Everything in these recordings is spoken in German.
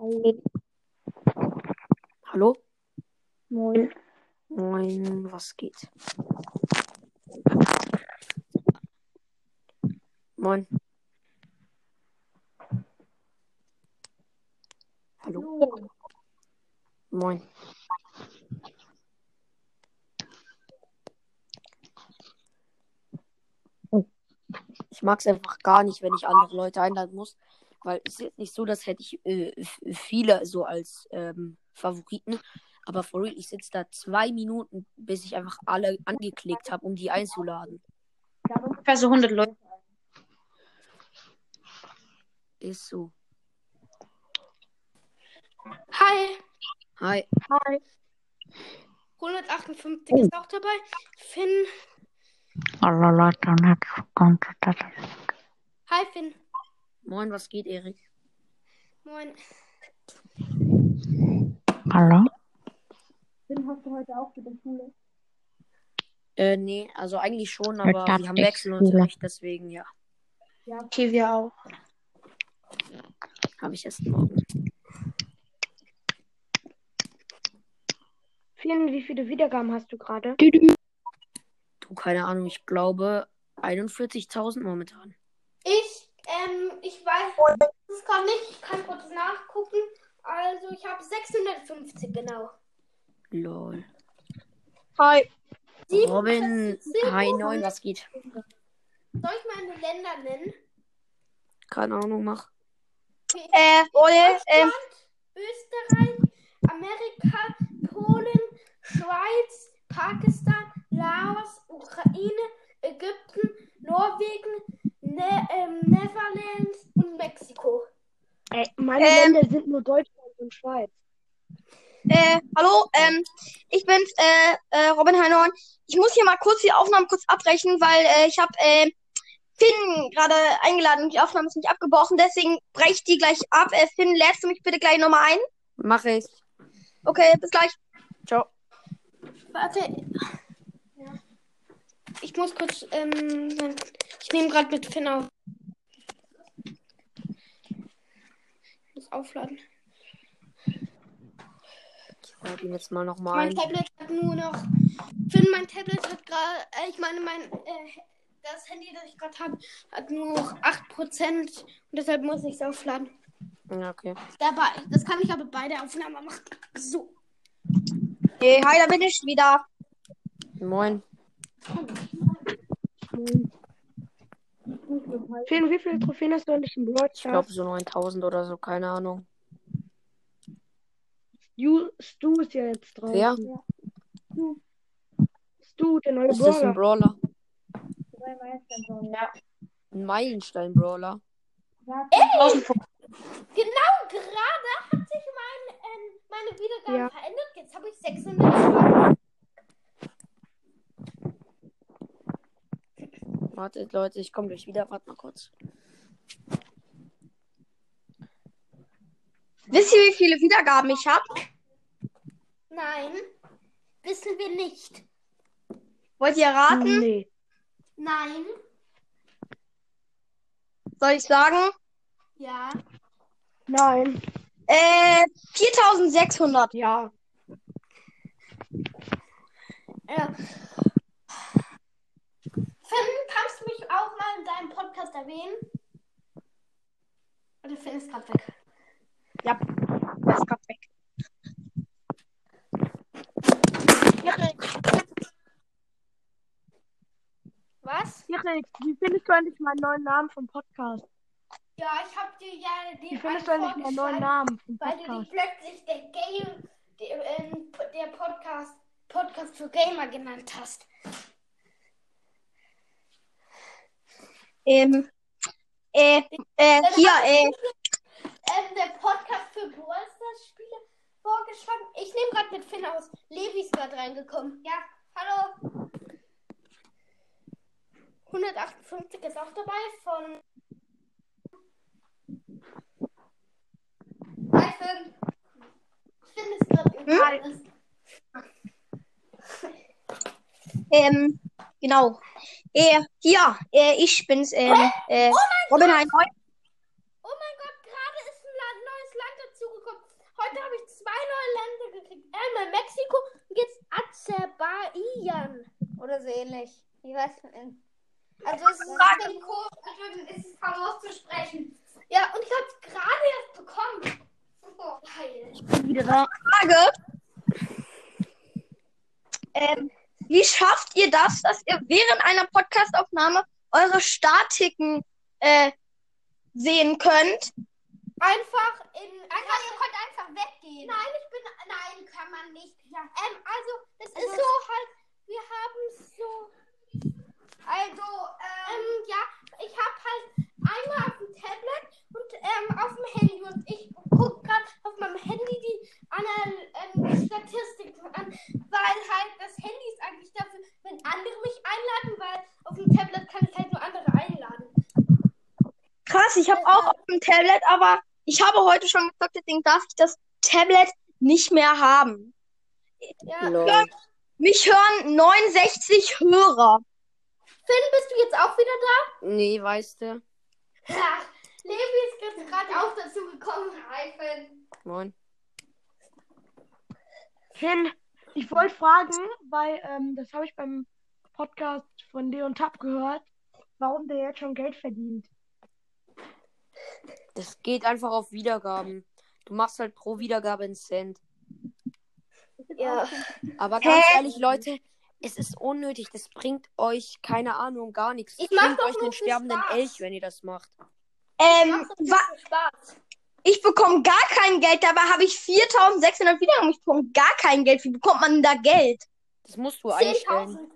Hi. Hallo? Moin. Moin, was geht? Moin. Hallo? Hallo. Moin. Ich mag es einfach gar nicht, wenn ich andere Leute einladen muss, weil es ist jetzt nicht so, dass hätte ich äh, viele so als ähm, Favoriten. Aber for real, ich sitze da zwei Minuten, bis ich einfach alle angeklickt habe, um die einzuladen. Ich habe ungefähr so 100 Leute. Ist so. Hi, Hi. Hi. 158 ist auch dabei. Finn. Hi, Finn. Moin, was geht, Erik? Moin. Hallo? Finn, hast du heute auch wieder Schule? Äh, nee, also eigentlich schon, aber wir haben ich Wechselunterricht, deswegen ja, Ja. Okay, wir auch. habe ich erst morgen. Finn, wie viele Wiedergaben hast du gerade? Du, keine Ahnung, ich glaube 41.000 momentan. Gerade nicht. Ich kann kurz nachgucken. Also, ich habe 650, genau. Lol. Hi. Sieben- Robin, sieben- hi, neun, was geht? Soll ich meine Länder nennen? Keine Ahnung, mach. Okay. Äh, Ole, ähm, Österreich, Amerika, Polen, Schweiz, Pakistan, Laos, Ukraine, Ägypten, Norwegen, ne ähm, Netherlands und Mexiko. Äh, meine Ähm, Länder sind nur Deutschland und Schweiz. Äh, hallo, ähm, ich bin's, äh, äh, Robin Heinhorn. Ich muss hier mal kurz die Aufnahme kurz abbrechen, weil äh, ich habe äh, Finn gerade eingeladen und die Aufnahme ist nicht abgebrochen, deswegen breche ich die gleich ab. Äh, Finn, lädst du mich bitte gleich nochmal ein? Mach ich. Okay, bis gleich. Ciao. Warte. Ja. Ich muss kurz, ähm, ich nehme gerade mit Finn auf. Aufladen. Ich lade ihn jetzt mal nochmal Mein ein. Tablet hat nur noch. Finn, mein Tablet hat gerade. Äh, ich meine, mein. Äh, das Handy, das ich gerade habe, hat nur noch 8%. Und deshalb muss ich es aufladen. Ja, okay. Dabei, das kann ich aber bei der Aufnahme machen. So. Hey, hi, da bin ich wieder. Moin. Finn, wie viele Trophäen hast du eigentlich im Brawl Ich glaube so 9000 oder so, keine Ahnung. Stu, Stu ist ja jetzt draußen. Wer? Stu, der neue Ist das ein Brawler. Brawler? Ein Meilenstein-Brawler. Genau gerade hat sich mein, ähm, meine Wiedergabe Ja. verändert. Jetzt habe ich 602. Wartet, Leute, ich komme gleich wieder. Warte mal kurz. Wisst ihr, wie viele Wiedergaben ich habe? Nein, wissen wir nicht. Wollt ihr raten? Nee. Nein, Soll ich sagen? ja. Nein. Äh, 4600. Ja. Ja. Finn, kannst du mich auch mal in deinem Podcast erwähnen? Oder Finn ist gerade weg. Ja, das ist grad weg. Was? Erik, wie findest du eigentlich meinen neuen Namen vom Podcast? Ja, ich habe dir ja den Wie findest du eigentlich meinen neuen Namen vom Weil du Podcast? dich plötzlich der Game, der, ähm, der Podcast, Podcast für Gamer genannt hast. Ähm, äh, äh, hier, äh, Ähm, der Podcast für Brawl Stars Spiele vorgeschlagen. Ich nehme gerade mit Finn aus. Levi ist gerade reingekommen. Ja, hallo. 158 ist auch dabei von. Hi Finn. Finn ist gerade im Hm? ähm, Genau. Äh, hier, äh, ich bin's. Äh, oh äh, oh Robin Heinrich. Oh mein Gott, gerade ist ein Land, neues Land dazugekommen. Heute habe ich zwei neue Länder gekriegt. Einmal Mexiko und jetzt Azerbaijan. Oder so ähnlich. Ich weiß nicht. Also es ist ein komisch, also ist kaum auszusprechen. Ja, und ich habe es gerade erst bekommen. Oh, geil. Wieder da. Frage. Ähm, wie schafft ihr das, dass ihr während einer Podcastaufnahme eure Statiken äh, sehen könnt? Einfach in. Einfach, ihr könnt einfach weggehen. Nein, ich bin. Nein, kann man nicht. Ähm, also, das ist so halt. Wir haben so. Also, ähm, ja, ich habe halt einmal auf dem Tablet und ähm, auf dem Handy und ich gucke gerade auf meinem Handy die Anal ähm, Statistiken an, weil halt das Handy ist eigentlich dafür, wenn andere mich einladen, weil auf dem Tablet kann ich halt nur andere einladen. Krass, ich habe auch auf dem Tablet, aber ich habe heute schon gesagt, deswegen darf ich das Tablet nicht mehr haben. Ja. Lol. Mich hören 69 Hörer. Finn, bist du jetzt auch wieder da? Nee, weißt du. Ja, Levi ist jetzt gerade auch dazu gekommen. Hi, Finn. Moin. Finn, ich wollte fragen, weil ähm, das habe ich beim Podcast von Leon Tapp gehört, warum der jetzt schon Geld verdient. Das geht einfach auf Wiedergaben. Du machst halt pro Wiedergabe einen Cent. Ja. Aber ganz ehrlich, Leute, es ist unnötig. Das bringt euch, keine Ahnung, gar nichts. Es Ich mach bringt doch euch für sterbenden Spaß. Elch, wenn ihr das macht. Ähm, wa Spaß. ich bekomme gar kein Geld, dabei habe ich 4600 Wiedergaben. Ich bekomme gar kein Geld. Wie bekommt man denn da Geld? Das musst du einstellen.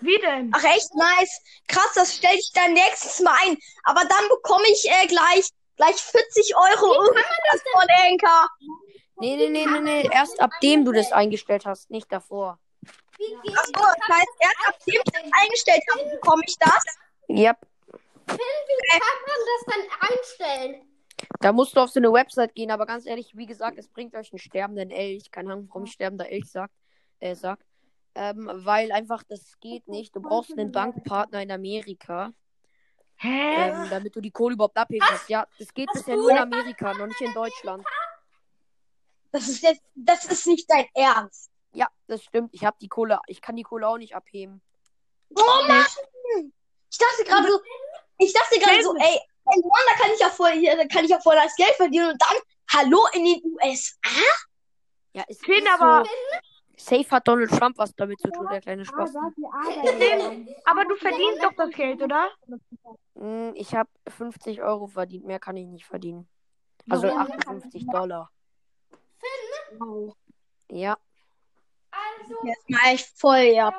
10.000. Wie denn? Ach echt, nice. Krass, das stelle ich dann nächstes Mal ein. Aber dann bekomme ich äh, gleich, gleich 40 Euro irgendwas von Anker. Nee, nee, nee, nee, nee. Erst ab dem du das eingestellt hast, nicht davor. Wie geht Achso, das heißt, erst nachdem ich das eingestellt habe, bekomme ich das. Yep. wie kann man das dann einstellen? Da musst du auf so eine Website gehen, aber ganz ehrlich, wie gesagt, es bringt euch einen sterbenden Elch. Keine Ahnung, warum ich sterbender Elch sagt, äh, sag. Ähm, weil einfach das geht nicht. Du brauchst einen Bankpartner in Amerika, Hä? ähm, damit du die Kohle überhaupt abheben kannst. Ja, das geht bisher nur in Amerika, noch nicht in Deutschland. Das ist jetzt, das ist nicht dein Ernst. Ja, das stimmt. Ich habe die Kohle, ich kann die Kohle auch nicht abheben. Oh Mann! Ich dachte gerade so, ich dachte gerade so, ey, in Ruanda kann ich ja voll, hier, da kann ich ja voll das Geld verdienen und dann, hallo in den USA? Ja, es Finn, ist aber- so. Safe hat Donald Trump was damit zu tun, der kleine Spaß. Aber du verdienst doch das Geld, oder? Hm, Ich habe 50 Euro verdient, mehr kann ich nicht verdienen. Also 58 Dollar. Ja, Also, Jetzt mal echt voll, ja.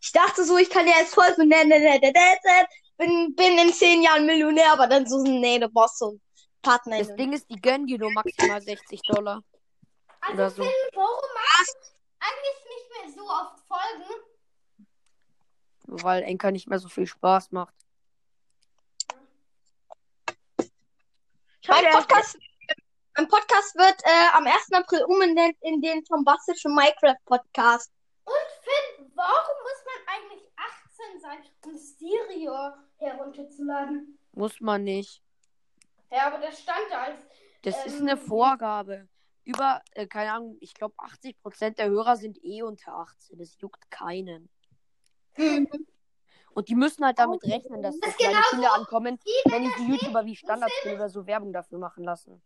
Ich dachte so, ich kann ja jetzt voll so, ne, ne, ne, ne, ne, ne, bin, bin in zehn Jahren Millionär, aber dann so, nee, du brauchst so einen Partner. das Ding ist, die gönnen dir nur maximal 60 Dollar. Also Oder so. Finn, warum machst du eigentlich nicht mehr so oft Folgen? Weil Enker nicht mehr so viel Spaß macht. Mein Podcast, mein Podcast wird äh, am 1. April umbenannt in den bombastischen Minecraft-Podcast. Und Finn, warum muss man eigentlich 18 sein, um Stereo herunterzuladen? Muss man nicht. Ja, aber das stand da als. Das Ähm, ist eine Vorgabe. Über, äh, keine Ahnung, ich glaube 80% der Hörer sind eh unter 18. Das juckt keinen. Und die müssen halt damit rechnen, dass Das so kleine genauso Kinder ankommen, wie wenn die YouTuber wie Standardskill oder so Werbung dafür machen lassen.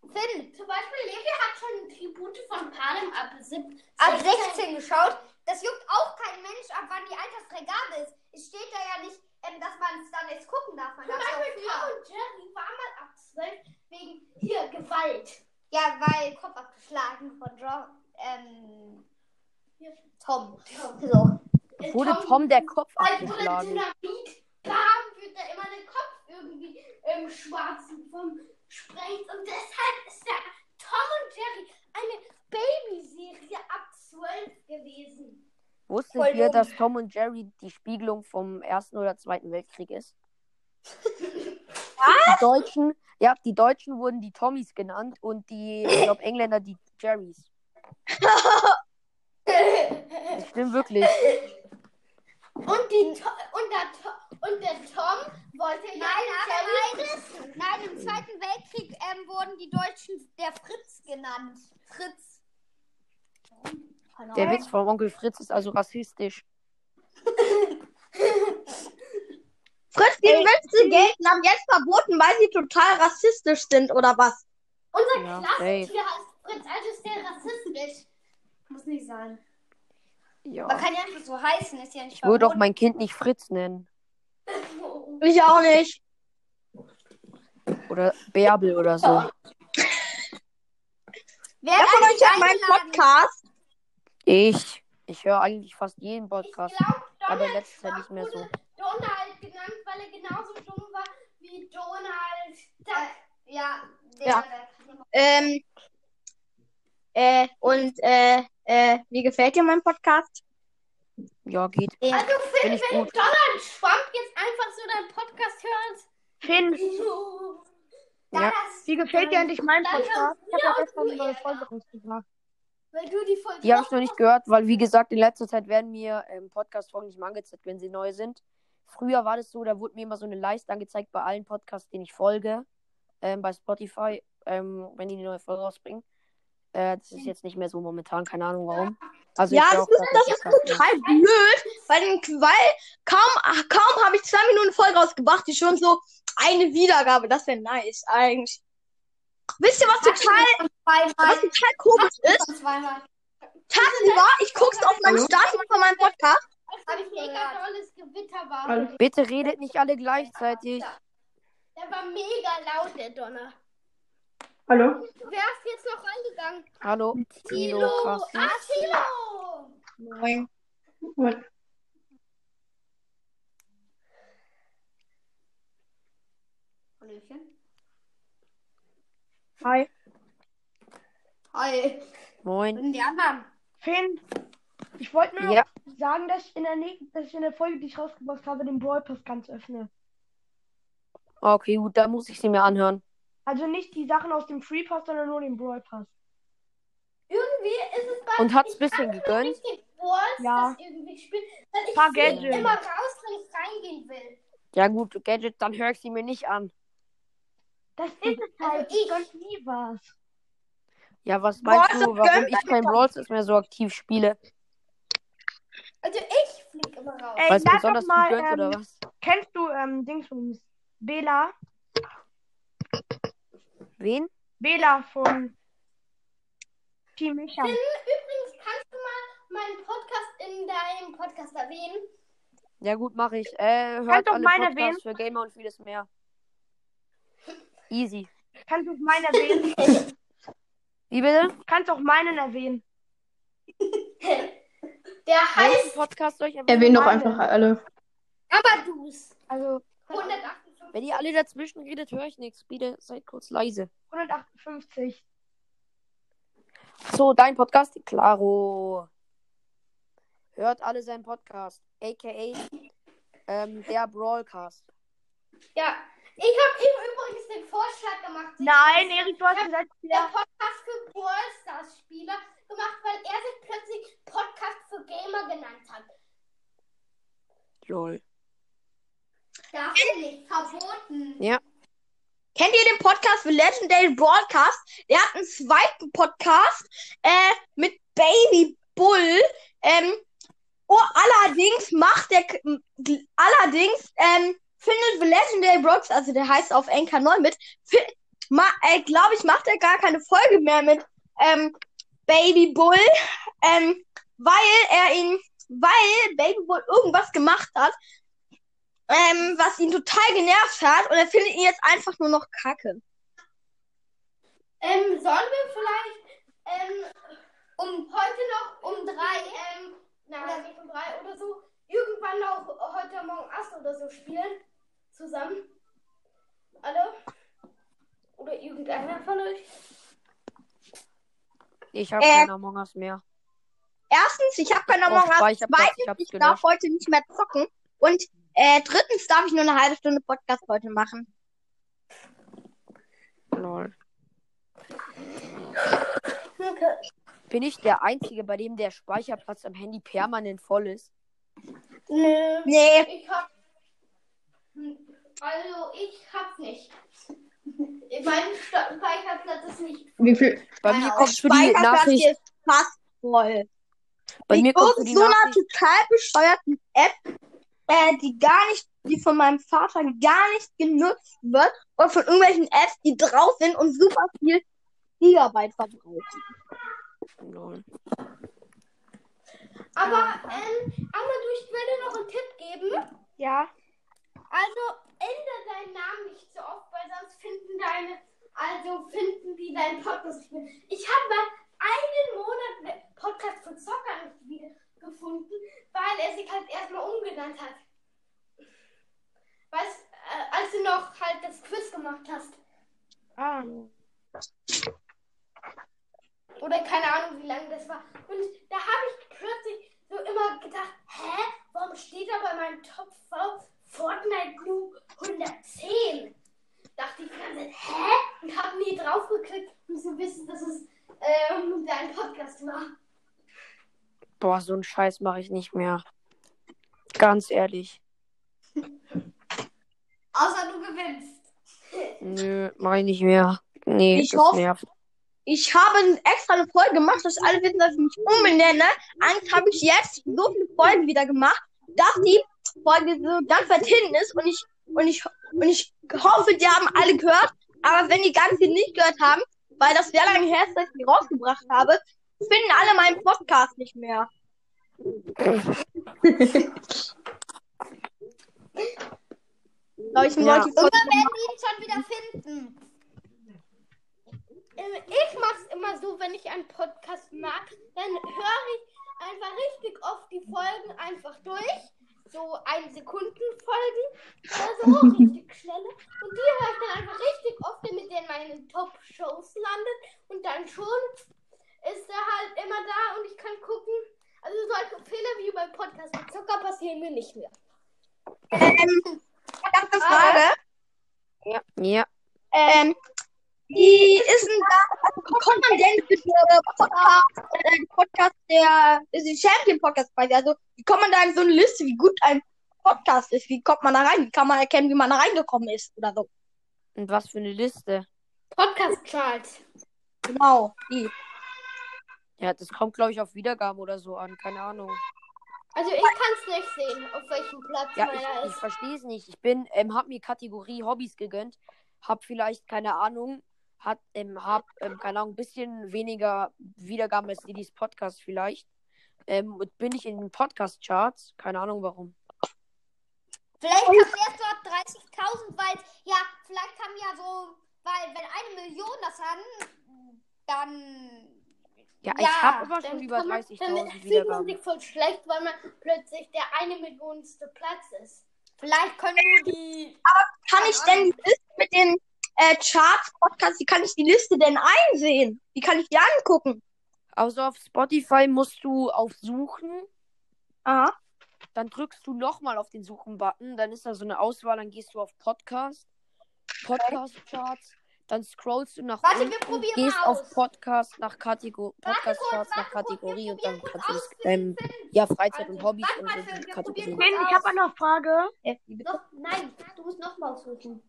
Finn, zum Beispiel Levi hat schon Tribute von Panem ab, ab 16 geschaut. Das juckt auch kein Mensch ab, wann die Altersfreigabe ist. Es steht da ja nicht, ähm, dass man es dann jetzt gucken darf. Man zum Beispiel Tom und Jerry war mal ab 12 wegen hier Gewalt. Ja, weil Kopf abgeschlagen von John, ähm, Tom. So. Wurde Tom der Kopf Weil wurde abgeschlagen? Dynamit, bam, wird da immer der Kopf irgendwie im Schwarzen vom Sprengt. Und deshalb ist der Tom und Jerry eine Babyserie ab 12 gewesen. Wusstet Voll ihr, dass Tom und Jerry die Spiegelung vom Ersten oder Zweiten Weltkrieg ist? Die Deutschen, ja, die Deutschen wurden die Tommys genannt und die, ich glaube, Engländer die Jerrys. Das stimmt wirklich. Und, die, und, der, und der Tom wollte ja Nein, den aber nein, nein, im Zweiten Weltkrieg ähm, wurden die Deutschen der Fritz genannt. Fritz. Der. Witz vom Onkel Fritz ist also rassistisch. Die Witze gelten ab jetzt verboten, weil sie total rassistisch sind, oder was? Unser Ja, Klassentier heißt Fritz, also ist der rassistisch. Muss nicht sein. Ja. Man kann ja einfach so heißen, ist ja nicht Ich würde auch verboten. mein Kind nicht Fritz nennen. Ich auch nicht. Oder Bärbel oder so. Wer Wer von hat euch hat meinen? Podcast? Ich. Ich höre eigentlich fast jeden Ich Podcast. glaube, Aber in Donald letzter Zeit Trump nicht mehr so. Donald genannt, weil er genauso dumm war wie Donald Duck. ja, der, Ja. der- Ähm, äh, und, äh, äh, wie gefällt dir mein Podcast? Ja, geht. Also Finde Finn, ich wenn gut. Donald Trump jetzt einfach so deinen Podcast hört. Finn, Ja. wie gefällt dir eigentlich mein Podcast? Ich habe ja, ja gestern du eine neue. Folge rausgebracht. Weil du die Folge Die habe ich noch nicht gehört, weil wie gesagt, in letzter Zeit werden mir ähm, Podcast-Folgen nicht mehr angezeigt, wenn sie neu sind. Früher war das so, da wurde mir immer so eine Leiste angezeigt bei allen Podcasts, denen ich folge. Ähm, bei Spotify, ähm, wenn die eine neue Folge rausbringen. Äh, das ist jetzt nicht mehr so momentan, keine Ahnung warum. Also Ja, das ist, das ist Podcast nicht. total blöd, weil, weil kaum, kaum habe ich zwei Minuten Folge rausgebracht, die schon so eine Wiedergabe. Das wäre nice, eigentlich. Wisst ihr, was total, was total komisch ist? Zweimal. Tagsüber, ich guck's auf meinem Status von meinem Podcast. Hab ich mega tolles Gewitter war. Hallo. Bitte redet nicht alle gleichzeitig. Der war mega laut, der Donner. Hallo? Wer ist jetzt noch reingegangen? Hallo, Tilo, krass. Ah, Tilo! Moin. Hallöchen. Hi. Hi. Moin. Und die anderen? Finn, ich wollte nur noch Ja, sagen, dass ich, in der nächsten, dass ich in der Folge, die ich rausgebracht habe, den Brawl Pass ganz öffne. okay, gut, dann muss ich sie mir anhören. Also nicht die Sachen aus dem Free Pass, sondern nur den Brawl Pass. Irgendwie ist es bei Und hat's ich bisschen kann gegönnt? Balls Ja. irgendwie weil ich Paar Gadgets. immer raus, wenn ich reingehen will. Ja gut, Gadget, dann höre ich sie mir nicht an. Das ist es halt. Also ich- gönn nie was. Ja, was meinst Brawl du, warum ich kein Brawl Stars mehr so aktiv spiele? Also ich flieg immer raus. Ey, es sag besonders doch mal, gut gönnt, ähm, oder was? Kennst du ähm, Dingsbums? Bela? Wen? Bela von Team Micha. Übrigens, kannst du mal meinen Podcast in deinem Podcast erwähnen? Ja gut, mache ich. Äh, hört Kannst alle meine Podcasts für Gamer und vieles mehr. Easy. Kannst du meinen erwähnen? Wie bitte? Kannst auch meinen erwähnen. Der heißt Podcast erwähnen? Erwähnen doch einfach alle. Abadus. Also 158. Wenn ihr alle dazwischen redet, höre ich nichts. Bitte seid kurz leise. 158. So, dein Podcast, Claro. Hört alle seinen Podcast, a.k.a. Ähm, der Brawlcast. Ja, ich habe ihm übrigens den Vorschlag gemacht. Nein, Erik, du hast gesagt, der. Podcast für Brawl Stars Spieler gemacht, weil er sich plötzlich Podcast für Gamer genannt hat. Lol. Darf er nicht, verboten. Kennt ihr den Podcast The Legendary Broadcast? Der hat einen zweiten Podcast äh, mit Baby Bull. Ähm, oh, allerdings macht der allerdings ähm, findet The Legendary Broadcast, also der heißt auf Anchor 9 mit, ma, äh, glaube ich, macht er gar keine Folge mehr mit ähm, Baby Bull, ähm, weil er ihn, weil Baby Bull irgendwas gemacht hat, ähm, was ihn total genervt hat und er findet ihn jetzt einfach nur noch kacke. Ähm, sollen wir vielleicht ähm, um heute noch um drei, ähm, nein, nicht um drei oder so, irgendwann noch heute Morgen Ast oder so spielen? Zusammen? Alle? Oder irgendeiner von euch? Ich habe Äh, kein Among Us mehr. Erstens, ich habe keine Among Us. Ich Zweitens, hab's ich darf heute nicht mehr zocken. Und äh, drittens darf ich nur eine halbe Stunde Podcast heute machen. Lol. Bin ich der Einzige, bei dem der Speicherplatz am Handy permanent voll ist? Nö. Nee, Ich hab. Also, ich hab's nicht. Mein Speicherplatz ist nicht. Wie viel? Bei mir kommt für die Nachricht. hier ist fast voll. Bei mir kommt so die irgendeiner Nachricht. total bescheuerten App, äh, die gar nicht, die von meinem Vater gar nicht genutzt wird oder von irgendwelchen Apps, die drauf sind und super viel Gigabyte verbrauchen. Lol. Aber, ähm, Amadou, ich will dir noch einen Tipp geben. Ja. Also, ändere deinen Namen nicht so oft, weil sonst finden deine, also finden die deinen Podcast nicht mehr. Ich habe mal einen Monat einen Podcast von Zocker nicht wieder gefunden, weil er sich halt erstmal umgenannt hat. Weißt, äh, als du noch halt das Quiz gemacht hast. Ah. Oder keine Ahnung, wie lange das war. Und da habe ich plötzlich so immer gedacht, hä, warum steht da bei meinem Top 5 Fortnite Blue 110? Dachte ich die ganze Zeit, hä? Und habe nie drauf geklickt, um zu wissen, dass es ähm, dein Podcast war. Boah, so einen Scheiß mache ich nicht mehr. Ganz ehrlich. Außer du gewinnst. Nö, mach ich nicht mehr. Nee, Ich das hoffe- nervt. Ich habe extra eine Folge gemacht, dass alle wissen, dass ich mich umbenenne. Eigentlich habe ich jetzt so viele Folgen wieder gemacht, dass die Folge so ganz weit hinten ist und ich, und ich, und ich hoffe, die haben alle gehört. Aber wenn die ganz viel nicht gehört haben, weil das sehr lange her ist, dass ich die rausgebracht habe, finden alle meinen Podcast nicht mehr. Glaube ich, Ja. Und wir werden ihn schon wieder finden. Ähm, Ich mache es immer so, wenn ich einen Podcast mag, dann höre ich einfach richtig oft die Folgen einfach durch. So ein Sekunden Folgen oder so, richtig schnelle. Und die höre ich dann einfach richtig oft, damit der in meinen Top-Shows landet. Und dann schon ist er halt immer da und ich kann gucken. Also solche Fehler wie beim Podcast mit Zucker passieren mir nicht mehr. Ähm, verdammte Frage. Ja. Ja. Ähm, wie ist denn da, wie kommt man denn für Podcast, äh, Podcast der, ist die Champion Podcast quasi, also wie kommt man da in so eine Liste, wie gut ein Podcast ist, wie kommt man da rein, wie kann man erkennen, wie man da reingekommen ist oder so. Und was für eine Liste? Podcast-Charts. Genau, die. Ja, das kommt, glaube ich, auf Wiedergaben oder so an. Keine Ahnung. Also ich kann es nicht sehen, auf welchem Platz Ja, meiner ich, ich verstehe es nicht. Ich bin, ähm, hab mir Kategorie Hobbys gegönnt. Hab vielleicht, keine Ahnung, hat, ähm, hab, ähm, keine Ahnung, ein bisschen weniger Wiedergaben als Didis Podcast vielleicht. Ähm, und bin ich in den Podcast-Charts. Keine Ahnung warum. Vielleicht haben erst dort 30.000, weil, ja, vielleicht haben ja so, weil wenn eine Million das haben, dann. Ja, ich hab aber dann schon über kann man- 30.000 Dann fühlt man Wiedergaben. sich voll schlecht, weil man plötzlich der eine Millionste Platz ist. Vielleicht können nur die. Kann ich denn die Liste mit den äh, Charts, Podcasts, wie kann ich die Liste denn einsehen? Wie kann ich die angucken? Also auf Spotify musst du auf Suchen, Aha. dann drückst du nochmal auf den Suchen-Button, dann ist da so eine Auswahl, dann gehst du auf Podcast, Podcast-Charts, dann scrollst du nach Warte, wir unten, probieren gehst auf aus. Podcast nach Kategor Warte kurz, Podcast-Charts nach Kategorie und dann kannst du das, ähm, ja, Freizeit und Also, Hobbys warte und so Kategorien. ich habe eine Frage. Äh? Noch, nein, du musst nochmal suchen.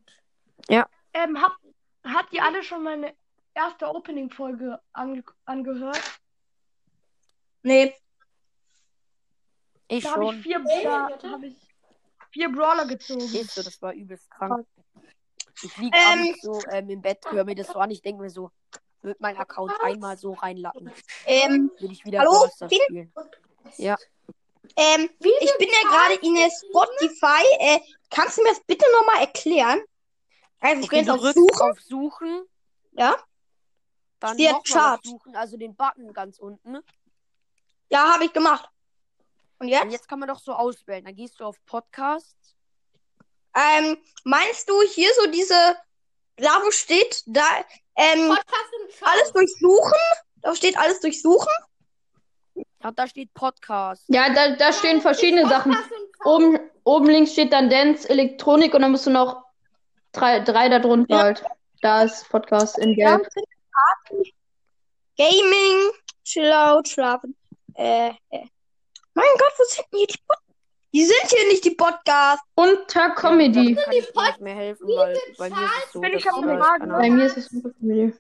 Ähm, hab, habt ihr alle schon meine erste Opening-Folge ange angehört? Nee. Ich Da habe ich schon. vier, Ey, da warte. habe ich vier Brawler gezogen. Ist so, das war übelst krank. Ich lieg Ähm, so ähm, im Bett, höre mir das so an, ich denke mir so, wird mein Account einmal so reinlappen, Ähm, will ich wieder Hallo? Bin- spielen. Ja. ähm, ich bin ja gerade in der Spotify. Äh, kannst du mir das bitte nochmal erklären? Also du jetzt auf drückst Suche. auf Suchen. Ja. Dann Steht nochmal auf Chart. Suchen, also den Button ganz unten. Ja, habe ich gemacht. Und Und jetzt? jetzt kann man doch so auswählen. Dann gehst du auf Podcast. Ähm, meinst du hier so diese, da wo steht, da, ähm, Podcast und Charts. alles durchsuchen? Da steht alles durchsuchen? Ja, da steht Podcast. Ja, da, da stehen verschiedene Sachen. Oben, oben links steht dann Dance, Elektronik und dann musst du noch drei, drei da drunter Ja. halt. Da ist Podcast in Ja, Gelb. Gaming, Chillout, Schlafen. Äh, äh. Mein Gott, wo sind denn hier die Podcasts? Die sind hier nicht, die Podcasts. Unter Comedy. Damit kann ich dir nicht mehr helfen, weil bei mir ist es so, Bin dass ich Bei mir ist es unter Comedy.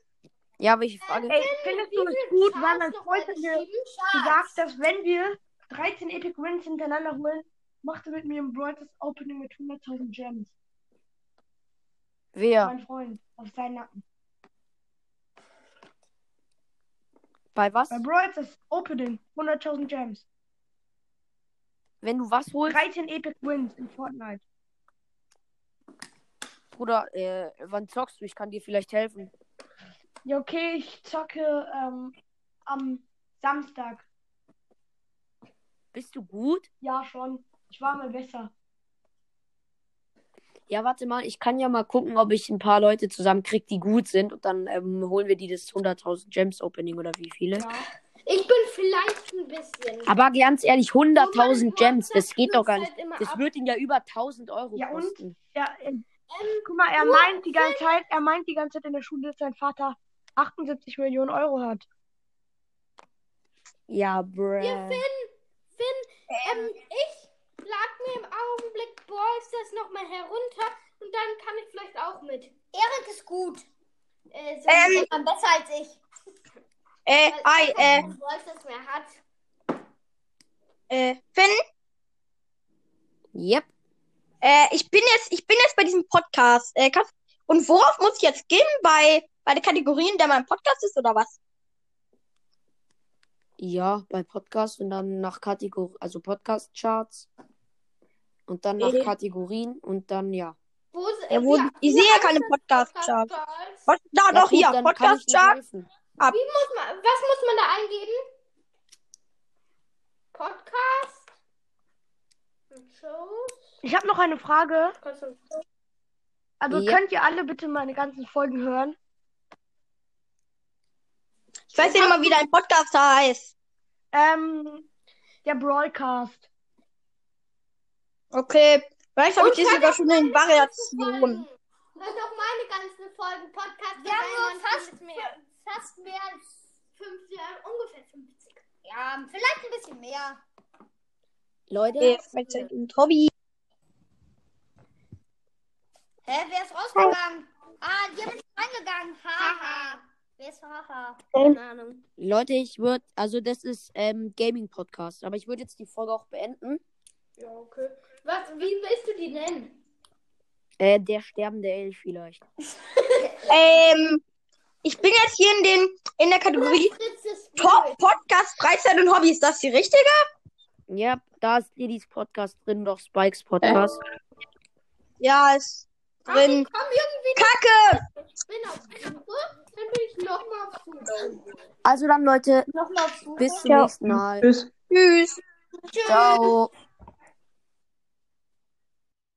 Ja, welche Frage? Ey, findest du es gut, weil mein Freund hat mir gesagt, dass wenn wir 13 Epic Wins hintereinander holen, macht er mit mir ein das Opening mit 100.000 Gems. Wer? Mein Freund, auf seinen Nacken. Bei was? Bei Brawl das Opening 100.000 Gems. Wenn du was holst, 13 Epic Wins in Fortnite. Bruder, äh, wann zockst du? Ich kann dir vielleicht helfen. Ja, okay, ich zocke ähm, am Samstag. Bist du gut? Ja, schon. Ich war mal besser. Ja, warte mal, ich kann ja mal gucken, ob ich ein paar Leute zusammenkrieg, die gut sind. Und dann ähm, holen wir die das 100.000 Gems Opening oder wie viele. Ja. Ich bin vielleicht ein bisschen. Aber ganz ehrlich, 100.000 mein Gems, das geht doch gar nicht. halt Das ab. wird ihn ja über 1000 Euro Ja, und? kosten. Ja, äh, guck mal, er meint die ganze Zeit, er meint die ganze Zeit in der Schule, dass sein Vater 78 Millionen Euro hat. Ja, bruh. Ja, Finn, Finn, ähm, ich lad mir im Augenblick Ballstars nochmal herunter und dann kann ich vielleicht auch mit. Erik ist gut. Äh, so Ähm, Immer besser als ich. Äh, hi, äh, Ballstars mehr hat. äh, Finn, Yep. äh, ich bin jetzt, ich bin jetzt bei diesem Podcast. Äh, kannst, und worauf muss ich jetzt gehen? Bei, bei den Kategorien, der mein Podcast ist, oder was? Ja, bei Podcast und dann nach Kategorie, also Podcast-Charts. Und dann nach. Kategorien und dann ja. Wo ist, Ja, wo, wie- ich sehe ja keine Podcast-Charts. Podcast-Charts? Pod- Da, ja doch, gut, hier, dann kann ich dir Podcast-Chart. helfen. Muss man, was muss man da eingeben? Podcast? Shows? Ich habe noch eine Frage. Also Ja. könnt ihr alle bitte meine ganzen Folgen hören? Ich weiß ja nicht mal, wie dein Podcast heißt. Ähm, der Broadcast. Okay, vielleicht habe ich hört sogar auch schon in meine Variationen. Folgen. Hört auch meine ganzen Folgen Podcast. Wir haben nur fast mehr, fast mehr als, 50, ja, ungefähr 50. ja, vielleicht ein bisschen mehr. Leute, Okay, Freizeit und Hobby. Hä, wer ist rausgegangen? Ah, die haben nicht reingegangen. Haha. Wer ist Haha? Keine Ahnung. Leute, ich würde, also das ist ähm, Gaming-Podcast, aber ich würde jetzt die Folge auch beenden. Ja, okay. Was, wie willst du die nennen? Äh, der sterbende Elf vielleicht. Ähm, ich bin jetzt hier in den, in der Kategorie Top Podcast, Freizeit und Hobby. Ist das die richtige? Ja, da ist Lidis Podcast drin, doch Spikes Podcast. Ja, ist drin. Komm irgendwie Kacke! Ich bin auf bin ich nochmal auf. Also dann, Leute, Nochmal auf Suche. bis zum nächsten Mal. Tschüss. Tschüss. Ciao.